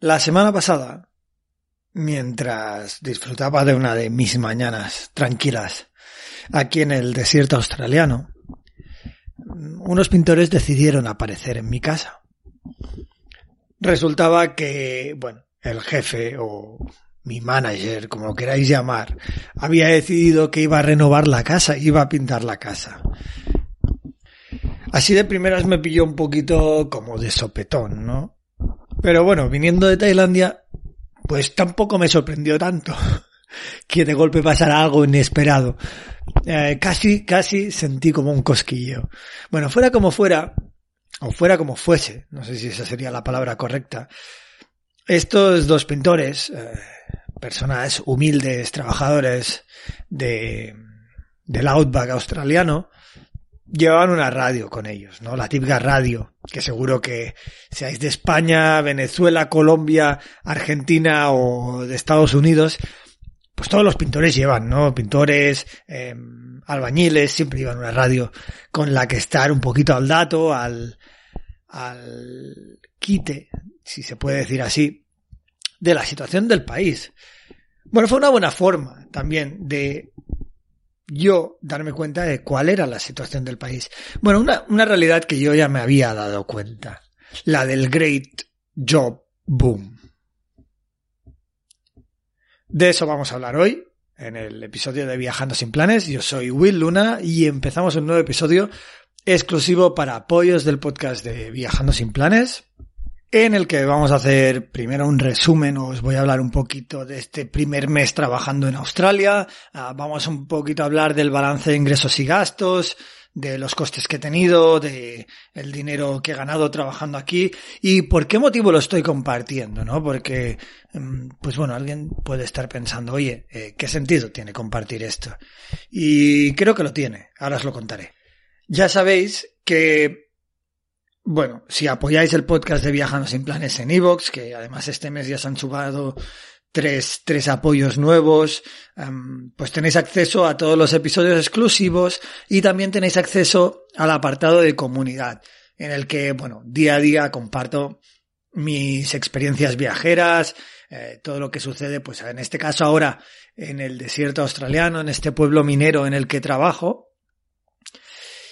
La semana pasada, mientras disfrutaba de una de mis mañanas tranquilas aquí en el desierto australiano, unos pintores decidieron aparecer en mi casa. Resultaba que, bueno, el jefe o mi manager, como queráis llamar, había decidido que iba a renovar la casa, iba a pintar la casa. Así de primeras me pilló un poquito como de sopetón, ¿no? Pero bueno, viniendo de Tailandia, pues tampoco me sorprendió tanto que de golpe pasara algo inesperado. Eh, casi, casi sentí como un cosquillo. Bueno, fuera como fuera, o fuera como fuese, no sé si esa sería la palabra correcta, estos dos pintores, eh, personas humildes, trabajadores de, del outback australiano, llevaban una radio con ellos, ¿no? La típica radio, que seguro que seáis de España, Venezuela, Colombia, Argentina o de Estados Unidos, pues todos los pintores llevan, ¿no? Pintores, eh, albañiles, siempre llevan una radio con la que estar un poquito al dato, al, al quite, si se puede decir así, de la situación del país. Bueno, fue una buena forma también de yo darme cuenta de cuál era la situación del país. Bueno, una, una realidad que yo ya me había dado cuenta. La del Great Job Boom. De eso vamos a hablar hoy, en el episodio de Viajando sin Planes. Yo soy Will Luna y empezamos un nuevo episodio exclusivo para apoyos del podcast de Viajando sin Planes, en el que vamos a hacer primero un resumen, os voy a hablar un poquito de este primer mes trabajando en Australia, ah, vamos un poquito a hablar del balance de ingresos y gastos, de los costes que he tenido, de el dinero que he ganado trabajando aquí y por qué motivo lo estoy compartiendo, ¿no? Porque, mm, pues bueno, alguien puede estar pensando, oye, eh, ¿qué sentido tiene compartir esto? Y creo que lo tiene, ahora os lo contaré. Ya sabéis que, bueno, si apoyáis el podcast de Viajando sin Planes en Evox, que además este mes ya se han subado tres, tres apoyos nuevos, um, pues tenéis acceso a todos los episodios exclusivos y también tenéis acceso al apartado de comunidad, en el que, bueno, día a día comparto mis experiencias viajeras, eh, todo lo que sucede, pues en este caso ahora en el desierto australiano, en este pueblo minero en el que trabajo.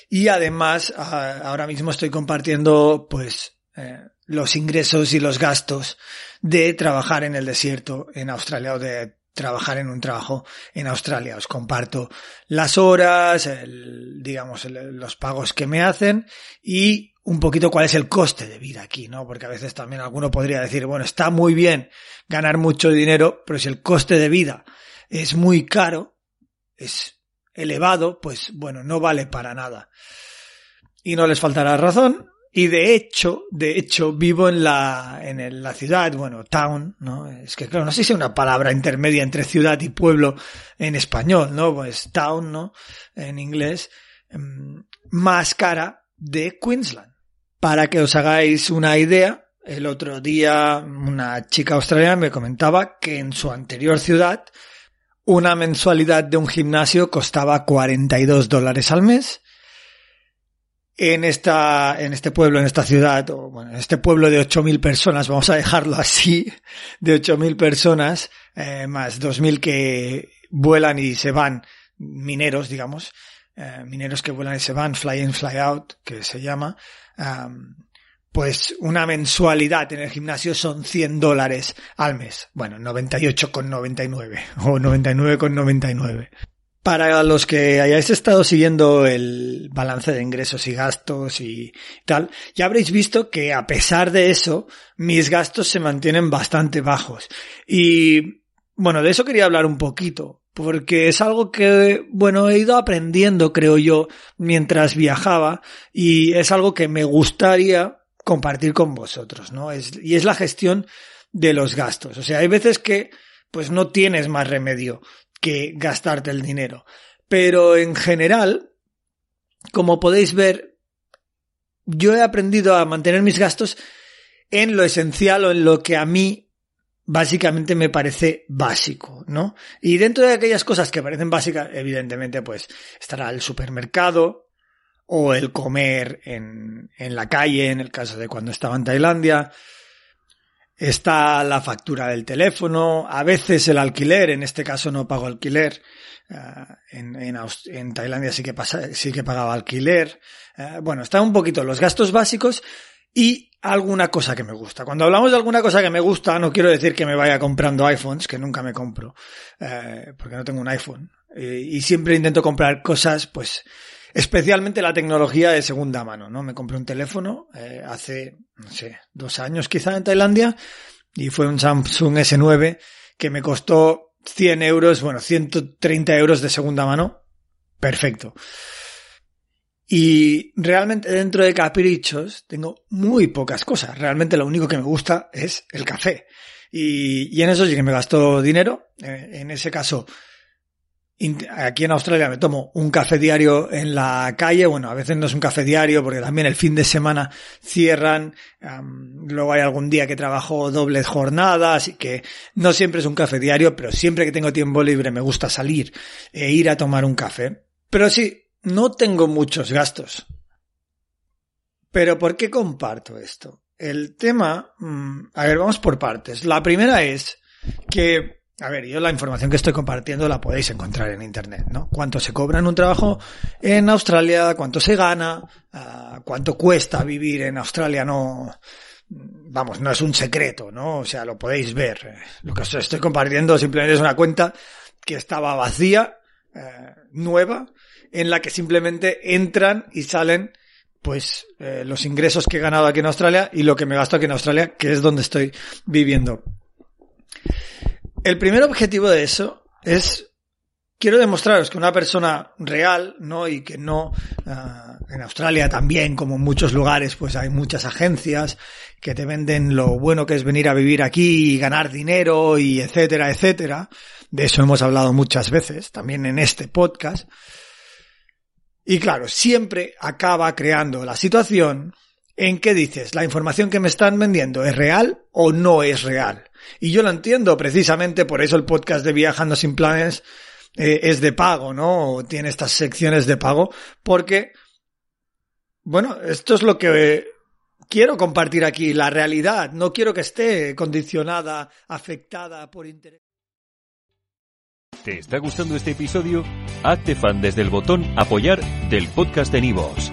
Y además, ahora mismo estoy compartiendo, pues, eh, los ingresos y los gastos de trabajar en el desierto en Australia o de trabajar en un trabajo en Australia. Os comparto las horas, el, digamos, los pagos que me hacen y un poquito cuál es el coste de vida aquí, ¿no? Porque a veces también alguno podría decir, bueno, está muy bien ganar mucho dinero, pero si el coste de vida es muy caro, es elevado, pues bueno, no vale para nada. Y no les faltará razón, y de hecho, de hecho, vivo en la, en la ciudad, bueno, town, ¿no? Es que claro, no sé si es una palabra intermedia entre ciudad y pueblo en español, ¿no? Pues town, ¿no? En inglés, em, más cara de Queensland. Para que os hagáis una idea, el otro día una chica australiana me comentaba que en su anterior ciudad una mensualidad de un gimnasio costaba 42 dólares al mes en esta, en este pueblo, en esta ciudad, o bueno, en este pueblo de 8.000 personas, vamos a dejarlo así, de 8.000 personas, eh, más 2.000 que vuelan y se van, mineros, digamos, eh, mineros que vuelan y se van, fly in, fly out, que se llama, am, pues una mensualidad en el gimnasio son 100 dólares al mes. Bueno, 98,99 o 99,99. Para los que hayáis estado siguiendo el balance de ingresos y gastos y tal, ya habréis visto que a pesar de eso, mis gastos se mantienen bastante bajos. Y bueno, de eso quería hablar un poquito, porque es algo que, bueno, he ido aprendiendo, creo yo, mientras viajaba, y es algo que me gustaría compartir con vosotros, ¿no? Es, y es la gestión de los gastos. O sea, hay veces que, pues no tienes más remedio que gastarte el dinero. Pero en general, como podéis ver, yo he aprendido a mantener mis gastos en lo esencial o en lo que a mí básicamente me parece básico, ¿no? Y dentro de aquellas cosas que parecen básicas, evidentemente, pues estará el supermercado o el comer en, en la calle, en el caso de cuando estaba en Tailandia, está la factura del teléfono, a veces el alquiler, en este caso no pago alquiler, uh, en, en, Tailandia sí que, pasa, sí que pagaba alquiler, uh, bueno, está un poquito los gastos básicos y alguna cosa que me gusta. Cuando hablamos de alguna cosa que me gusta, no quiero decir que me vaya comprando iPhones, que nunca me compro, uh, porque no tengo un iPhone, y siempre intento comprar cosas, pues, especialmente la tecnología de segunda mano, ¿no? Me compré un teléfono eh, hace, no sé, dos años quizá en Tailandia y fue un Samsung S9 que me costó 100 euros, bueno, 130 euros de segunda mano. Perfecto. Y realmente dentro de caprichos tengo muy pocas cosas. Realmente lo único que me gusta es el café. Y, y en eso sí que me gasto dinero. Eh, en ese caso, Aquí en Australia me tomo un café diario en la calle. Bueno, a veces no es un café diario porque también el fin de semana cierran. Luego hay algún día que trabajo dobles jornadas y que no siempre es un café diario, pero siempre que tengo tiempo libre me gusta salir e ir a tomar un café. Pero sí, no tengo muchos gastos. Pero ¿por qué comparto esto? El tema, mm, a ver, vamos por partes. La primera es que a ver, yo la información que estoy compartiendo la podéis encontrar en internet, ¿no? Cuánto se cobra en un trabajo en Australia, cuánto se gana, uh, cuánto cuesta vivir en Australia, no, vamos, no es un secreto, ¿no? O sea, lo podéis ver. Lo que os estoy compartiendo simplemente es una cuenta que estaba vacía, eh, nueva, en la que simplemente entran y salen pues eh, los ingresos que he ganado aquí en Australia y lo que me gasto aquí en Australia, que es donde estoy viviendo. El primer objetivo de eso es quiero demostraros que una persona real, ¿no? Y que no, uh, en Australia también, como en muchos lugares, pues hay muchas agencias que te venden lo bueno que es venir a vivir aquí y ganar dinero y etcétera, etcétera. De eso hemos hablado muchas veces, también en este podcast. Y claro, siempre acaba creando la situación en que dices, la información que me están vendiendo es real o no es real. Y yo lo entiendo precisamente por eso el podcast de Viajando sin planes eh, es de pago, ¿no? O tiene estas secciones de pago, porque, bueno, esto es lo que quiero compartir aquí, la realidad. No quiero que esté condicionada, afectada por interés. ¿Te está gustando este episodio? Hazte fan desde el botón apoyar del podcast de Nivos.